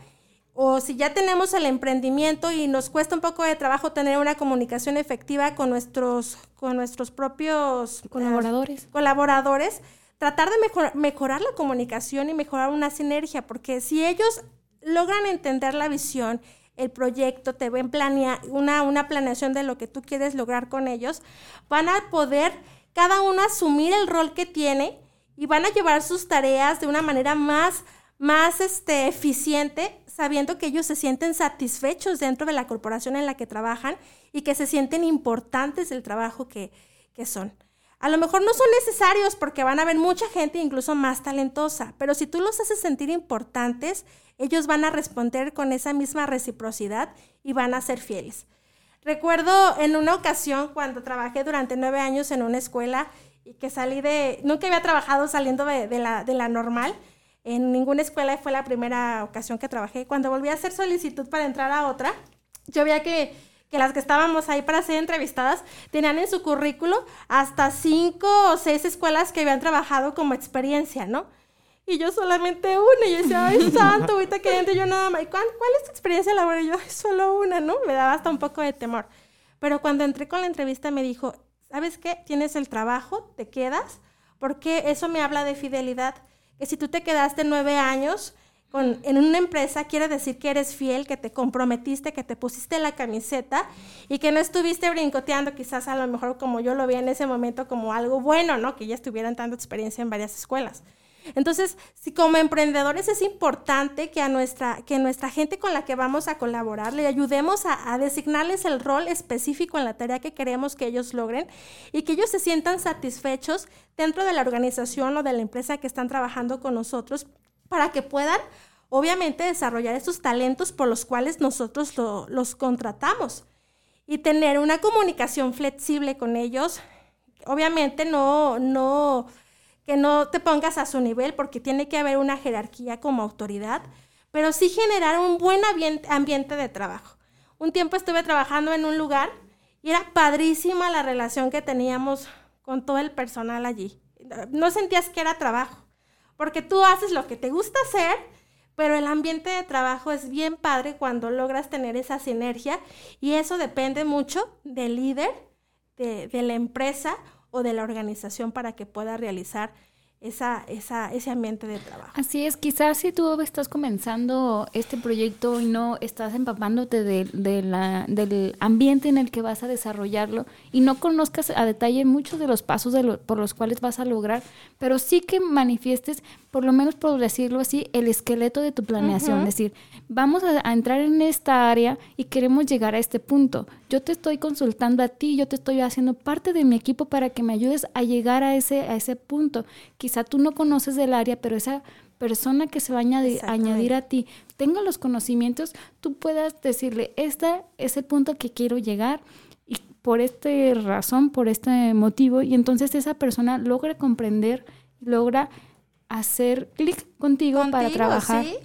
O si ya tenemos el emprendimiento y nos cuesta un poco de trabajo tener una comunicación efectiva con nuestros, con nuestros propios eh, Colaboradores. colaboradores, tratar de mejor- mejorar la comunicación y mejorar una sinergia, porque si ellos logran entender la visión, el proyecto, te ven planear una, una planeación de lo que tú quieres lograr con ellos, van a poder cada uno asumir el rol que tiene y van a llevar sus tareas de una manera más, más este, eficiente, sabiendo que ellos se sienten satisfechos dentro de la corporación en la que trabajan y que se sienten importantes del trabajo que, que son. A lo mejor no son necesarios porque van a haber mucha gente incluso más talentosa, pero si tú los haces sentir importantes, ellos van a responder con esa misma reciprocidad y van a ser fieles. Recuerdo en una ocasión cuando trabajé durante nueve años en una escuela y que salí de, nunca había trabajado saliendo de, la, de la normal, en ninguna escuela fue la primera ocasión que trabajé. Cuando volví a hacer solicitud para entrar a otra, yo veía que, que las que estábamos ahí para ser entrevistadas tenían en su currículo hasta cinco o seis escuelas que habían trabajado como experiencia, ¿no? Y yo solamente una, y yo decía, ay, santo, ahorita que entre yo nada más. ¿Y cuál, cuál es tu experiencia laboral? Y yo, "Ay, solo una, ¿no? Me daba hasta un poco de temor. Pero cuando entré con la entrevista me dijo, ¿sabes qué? Tienes el trabajo, te quedas, porque eso me habla de fidelidad. Que si tú te quedaste nueve años con, en una empresa, quiere decir que eres fiel, que te comprometiste, que te pusiste la camiseta y que no estuviste brincoteando quizás a lo mejor como yo lo vi en ese momento como algo bueno, ¿no? Que ya estuvieran dando experiencia en varias escuelas. Entonces, si como emprendedores es importante que a nuestra, que nuestra gente con la que vamos a colaborar le ayudemos a, designarles el rol específico en la tarea que queremos que ellos logren y que ellos se sientan satisfechos dentro de la organización o de la empresa que están trabajando con nosotros para que puedan, obviamente, desarrollar esos talentos por los cuales nosotros lo- los contratamos y tener una comunicación flexible con ellos. Obviamente no, no, que no te pongas a su nivel porque tiene que haber una jerarquía como autoridad, pero sí generar un buen ambien- ambiente de trabajo. Un tiempo estuve trabajando en un lugar y era padrísima la relación que teníamos con todo el personal allí. No sentías que era trabajo, porque tú haces lo que te gusta hacer, pero el ambiente de trabajo es bien padre cuando logras tener esa sinergia y eso depende mucho del líder, de, de la empresa o de la organización para que pueda realizar esa, esa, ese ambiente de trabajo. Así es, quizás si tú estás comenzando este proyecto y no estás empapándote del ambiente en el que vas a desarrollarlo y no conozcas a detalle muchos de los pasos por los cuales vas a lograr, pero sí que manifiestes, por lo menos por decirlo así, el esqueleto de tu planeación. Es decir, vamos a, a entrar en esta área y queremos llegar a este punto. Yo te estoy consultando a ti, yo te estoy haciendo parte de mi equipo para que me ayudes a llegar a ese, a ese punto. Quizá tú no conoces del área, pero esa persona que se va a añadir a ti tenga los conocimientos, tú puedas decirle, este es el punto que quiero llegar y por esta razón, por este motivo, y entonces esa persona logra comprender, logra hacer clic contigo, para Contigo, trabajar. ¿sí?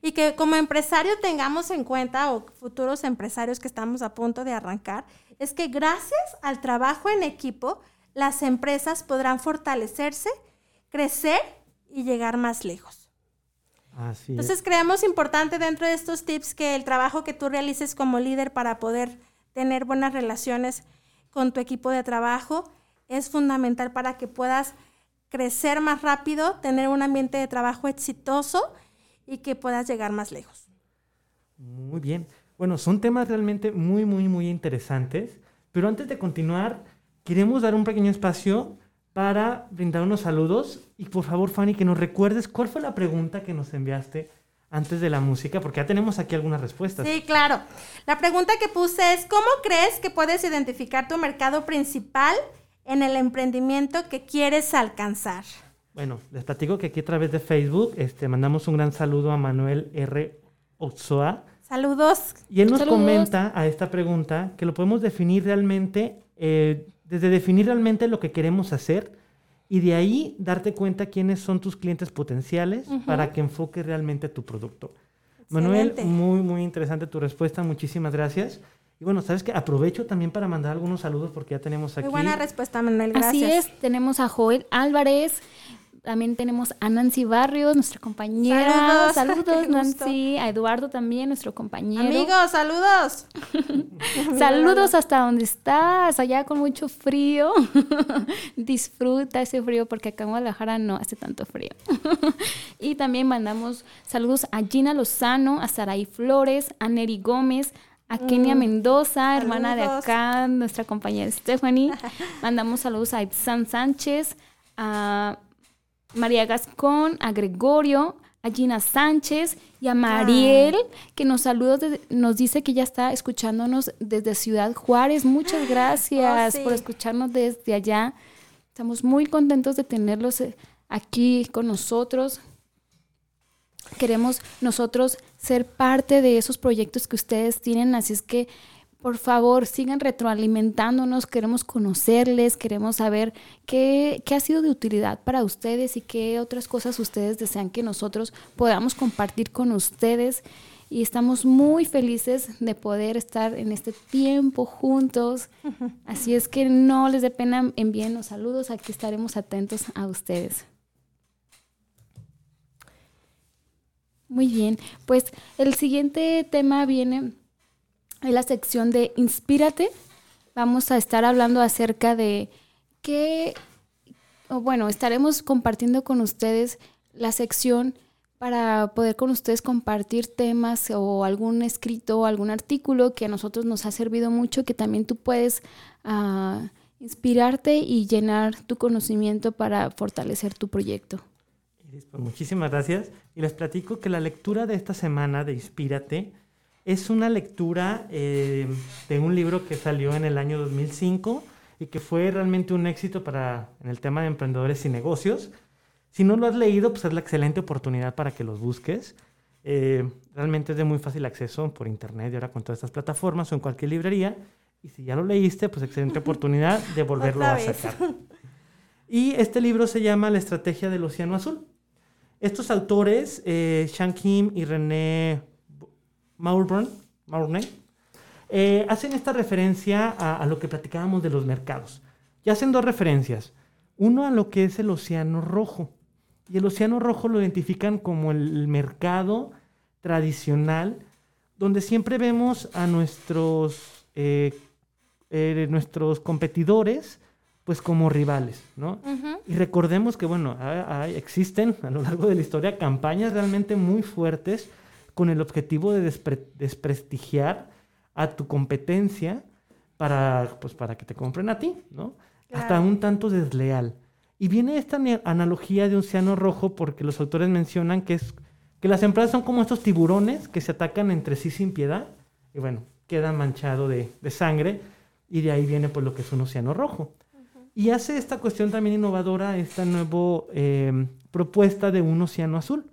y que como empresario tengamos en cuenta, o futuros empresarios que estamos a punto de arrancar, es que gracias al trabajo en equipo, las empresas podrán fortalecerse, crecer y llegar más lejos. Así es. Entonces creemos importante dentro de estos tips que el trabajo que tú realices como líder para poder tener buenas relaciones con tu equipo de trabajo es fundamental para que puedas crecer más rápido, tener un ambiente de trabajo exitoso y que puedas llegar más lejos. Muy bien. Bueno, son temas realmente muy, muy, muy interesantes. Pero antes de continuar, queremos dar un pequeño espacio para brindar unos saludos. Y por favor, Fanny, que nos recuerdes cuál fue la pregunta que nos enviaste antes de la música, porque ya tenemos aquí algunas respuestas. Sí, claro. La pregunta que puse es, ¿cómo crees que puedes identificar tu mercado principal en el emprendimiento que quieres alcanzar? Bueno, les platico que aquí a través de Facebook este, mandamos un gran saludo a Manuel R. Ochoa. Saludos. Y él nos Saludos. comenta a esta pregunta que lo podemos definir realmente, eh, desde definir realmente lo que queremos hacer y de ahí darte cuenta quiénes son tus clientes potenciales para que enfoques realmente tu producto. Manuel, muy, muy interesante tu respuesta, muchísimas gracias. Y bueno, sabes que aprovecho también para mandar algunos saludos porque ya tenemos aquí. Muy buena respuesta, Manuel. Gracias. Así es, tenemos a Joel Álvarez, también tenemos a Nancy Barrios, nuestra compañera. Saludos. Saludos. Nancy. A Eduardo también, nuestro compañero. Amigos, saludos. Saludos hasta donde estás, allá con mucho frío. Disfruta ese frío porque acá en Guadalajara no hace tanto frío. y también mandamos saludos a Gina Lozano, a Saraí Flores, a Neri Gómez, a Kenia Mendoza, hermana de Mm. Acá, nuestra compañera Stephanie. Mandamos saludos a Ibsan Sánchez, a María Gascón, a Gregorio, a Gina Sánchez y a Mariel, que nos saluda, nos dice que ya está escuchándonos desde Ciudad Juárez. Muchas gracias Oh, sí. por escucharnos desde allá. Estamos muy contentos de tenerlos eh, aquí con nosotros. Queremos nosotros ser parte de esos proyectos que ustedes tienen, así es que por favor sigan retroalimentándonos, queremos conocerles, queremos saber qué, qué ha sido de utilidad para ustedes y qué otras cosas ustedes desean que nosotros podamos compartir con ustedes. Y estamos muy felices de poder estar en este tiempo juntos. Así es que no les dé pena, envíenos saludos, aquí estaremos atentos a ustedes. Muy bien, pues el siguiente tema viene en la sección de Inspírate. Vamos a estar hablando acerca de qué, o bueno, estaremos compartiendo con ustedes la sección para poder con ustedes compartir temas o algún escrito o algún artículo que a nosotros nos ha servido mucho, que también tú puedes ah, inspirarte y llenar tu conocimiento para fortalecer tu proyecto. Pues muchísimas gracias. Y les platico que la lectura de esta semana de Inspírate es una lectura eh, de un libro que salió en el año 2005 y que fue realmente un éxito para en el tema de emprendedores y negocios. Si no lo has leído, pues es la excelente oportunidad para que los busques. Eh, realmente es de muy fácil acceso por internet y ahora con todas estas plataformas o en cualquier librería. Y si ya lo leíste, pues excelente oportunidad de volverlo a sacar. Y este libro se llama La estrategia del océano azul. Estos autores, eh, Sean Kim y René Maurborn, Maurnay, eh, hacen esta referencia a, a lo que platicábamos de los mercados. Y hacen dos referencias. Uno a lo que es el océano rojo. Y el océano rojo lo identifican como el mercado tradicional, donde siempre vemos a nuestros, eh, eh, nuestros competidores pues como rivales, ¿no? Ujú. Y recordemos que, bueno, hay- existen a lo largo de la historia campañas realmente muy fuertes con el objetivo de despre- desprestigiar a tu competencia para, pues, para que te compren a ti, ¿no? Hasta Claro. un tanto desleal. Y viene esta analogía de océano rojo porque los autores mencionan que, es, que las empresas son como estos tiburones que se atacan entre sí sin piedad y bueno, queda manchado de, de sangre y de ahí viene pues lo que es un océano rojo. Y hace esta cuestión también innovadora esta nueva propuesta de un océano azul,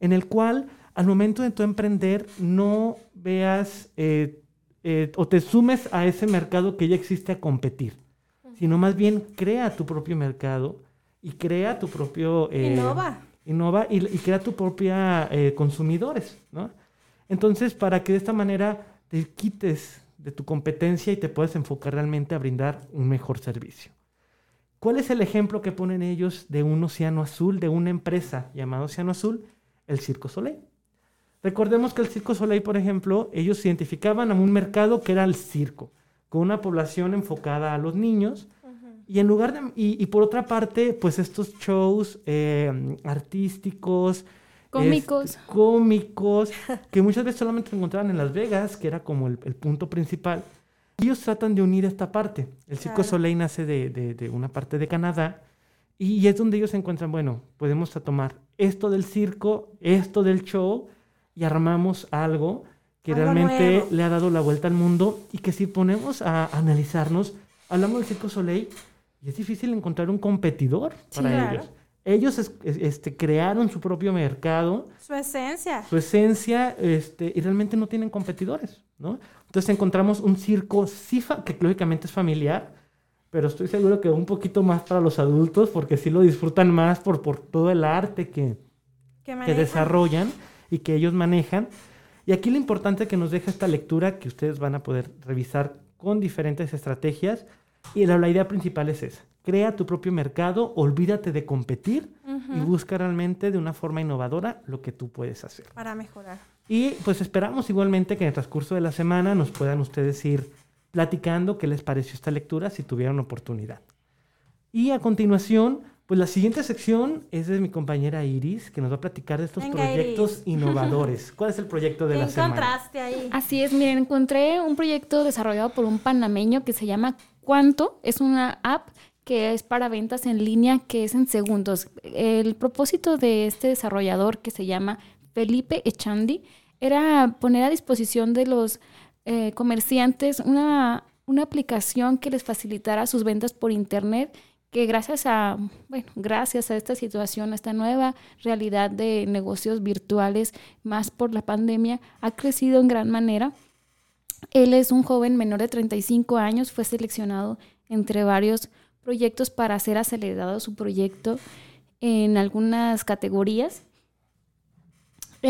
en el cual al momento de tu emprender no veas eh, eh, o te sumes a ese mercado que ya existe a competir, sino más bien crea tu propio mercado y crea tu propio... eh, Innova. innova y, y crea tu propia eh, consumidores, ¿no? Entonces, para que de esta manera te quites de tu competencia y te puedas enfocar realmente a brindar un mejor servicio. ¿Cuál es el ejemplo que ponen ellos de un océano azul, de una empresa llamada Océano Azul? El Circo Soleil. Recordemos que el Circo Soleil, por ejemplo, ellos identificaban a un mercado que era el circo, con una población enfocada a los niños. Y en lugar de, y, y por otra parte, pues estos shows eh, artísticos, Cómicos. este, cómicos, que muchas veces solamente se encontraban en Las Vegas, que era como el, el punto principal. Ellos tratan de unir esta parte. El Circo Claro. Soleil nace de, de- de una parte de Canadá y es donde ellos encuentran, bueno, podemos tomar esto del circo, esto del show y armamos algo que Algo realmente nuevo. le ha dado la vuelta al mundo y que si ponemos a analizarnos, hablamos del Circo Soleil y es difícil encontrar un competidor Sí, para claro. ellos. Ellos es- este, crearon su propio mercado, Su esencia. su esencia, este, y realmente no tienen competidores, ¿no? Entonces encontramos un circo, sí, fa- que lógicamente es familiar, pero estoy seguro que un poquito más para los adultos, porque sí lo disfrutan más por, por todo el arte que, Que, desarrollan y que ellos manejan. Y aquí lo importante que nos deja esta lectura, que ustedes van a poder revisar con diferentes estrategias, y la, la idea principal es esa. Crea tu propio mercado, olvídate de competir y busca realmente de una forma innovadora lo que tú puedes hacer. Para mejorar. Y pues esperamos igualmente que en el transcurso de la semana nos puedan ustedes ir platicando qué les pareció esta lectura si tuvieron oportunidad. Y a continuación, pues la siguiente sección es de mi compañera Iris, que nos va a platicar de estos Venga, proyectos Iris. innovadores. ¿Cuál es el proyecto de ¿Qué la semana? encontraste ahí? Así es, miren, encontré un proyecto desarrollado por un panameño que se llama Cuánto. Es una app que es para ventas en línea, que es en segundos. El propósito de este desarrollador, que se llama Felipe Echandi, era poner a disposición de los eh, comerciantes una, una aplicación que les facilitara sus ventas por Internet que gracias a, bueno, gracias a esta situación, a esta nueva realidad de negocios virtuales, más por la pandemia, ha crecido en gran manera. Él es un joven menor de 35 años, fue seleccionado entre varios proyectos para hacer acelerado su proyecto en algunas categorías.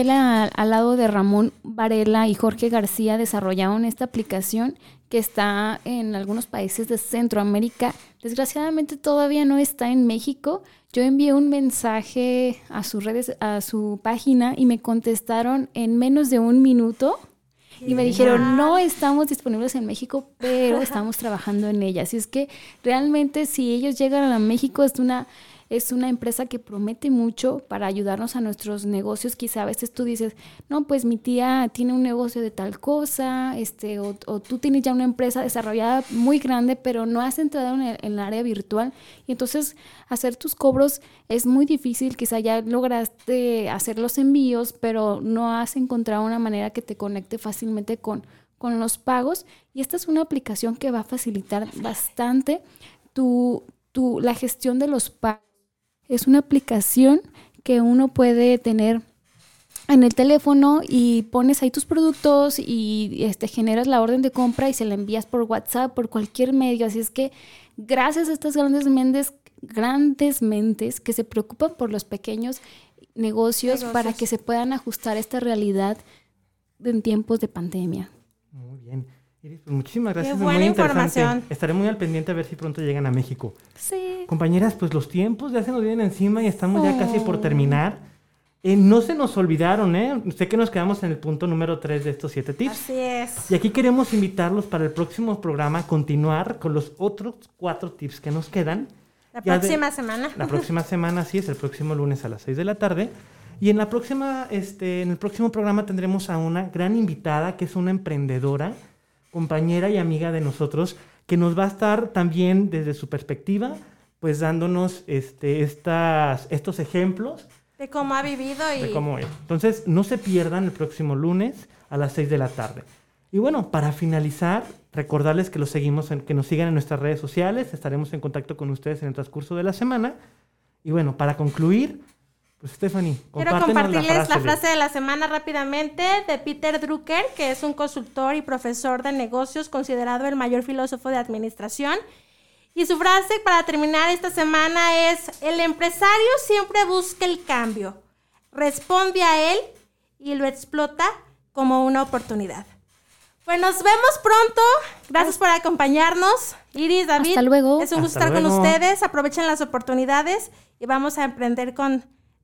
Él a- al lado de Ramón Varela y Jorge García desarrollaron esta aplicación que está en algunos países de Centroamérica. Desgraciadamente todavía no está en México. Yo envié un mensaje a sus redes, a su página y me contestaron en menos de un minuto y me dijeron, no estamos disponibles en México, pero estamos trabajando en ella. Así es que realmente si ellos llegan a México es una, es una empresa que promete mucho para ayudarnos a nuestros negocios. Quizá a veces tú dices, no, pues mi tía tiene un negocio de tal cosa, este, o, o tú tienes ya una empresa desarrollada muy grande, pero no has entrado en el, área virtual. Y entonces hacer tus cobros es muy difícil. Quizá ya lograste hacer los envíos, pero no has encontrado una manera que te conecte fácilmente con, con los pagos. Y esta es una aplicación que va a facilitar bastante tu, tu, la gestión de los pagos. Es una aplicación que uno puede tener en el teléfono y pones ahí tus productos y este, generas la orden de compra y se la envías por WhatsApp, por cualquier medio. Así es que gracias a estas grandes mentes, grandes mentes que se preocupan por los pequeños negocios, Negocios. para que se puedan ajustar a esta realidad en tiempos de pandemia. Muy bien. Iris, pues muchísimas gracias. Qué buena muy información. Estaré muy al pendiente a ver si pronto llegan a México. Sí. Compañeras, pues los tiempos ya se nos vienen encima y estamos ya casi por Oh. terminar. Eh, no se nos olvidaron, ¿eh? Sé que nos quedamos en el punto número 3 de estos siete tips. Así es. Y aquí queremos invitarlos para el próximo programa a continuar con los otros cuatro tips que nos quedan. La Ya de- próxima semana. La próxima semana, sí, es el próximo lunes a las 6 de la tarde. Y en la próxima, este, en el próximo programa tendremos a una gran invitada que es una emprendedora, compañera y amiga de nosotros, que nos va a estar también desde su perspectiva, pues dándonos este, estas, estos ejemplos De cómo ha vivido y de cómo es. Entonces, no se pierdan el próximo lunes a las 6 de la tarde. Y bueno, para finalizar, recordarles que los seguimos en- que nos sigan en nuestras redes sociales, estaremos en contacto con ustedes en el transcurso de la semana. Y bueno, para concluir, pues Stephanie, Quiero compartirles la de- frase de la semana rápidamente de Peter Drucker, que es un consultor y profesor de negocios considerado el mayor filósofo de administración. Y su frase para terminar esta semana es, el empresario siempre busca el cambio, responde a él y lo explota como una oportunidad. Pues nos vemos pronto. Gracias por acompañarnos. Iris, David. Hasta luego. Es un gusto Hasta estar con luego. ustedes. Aprovechen las oportunidades y vamos a emprender con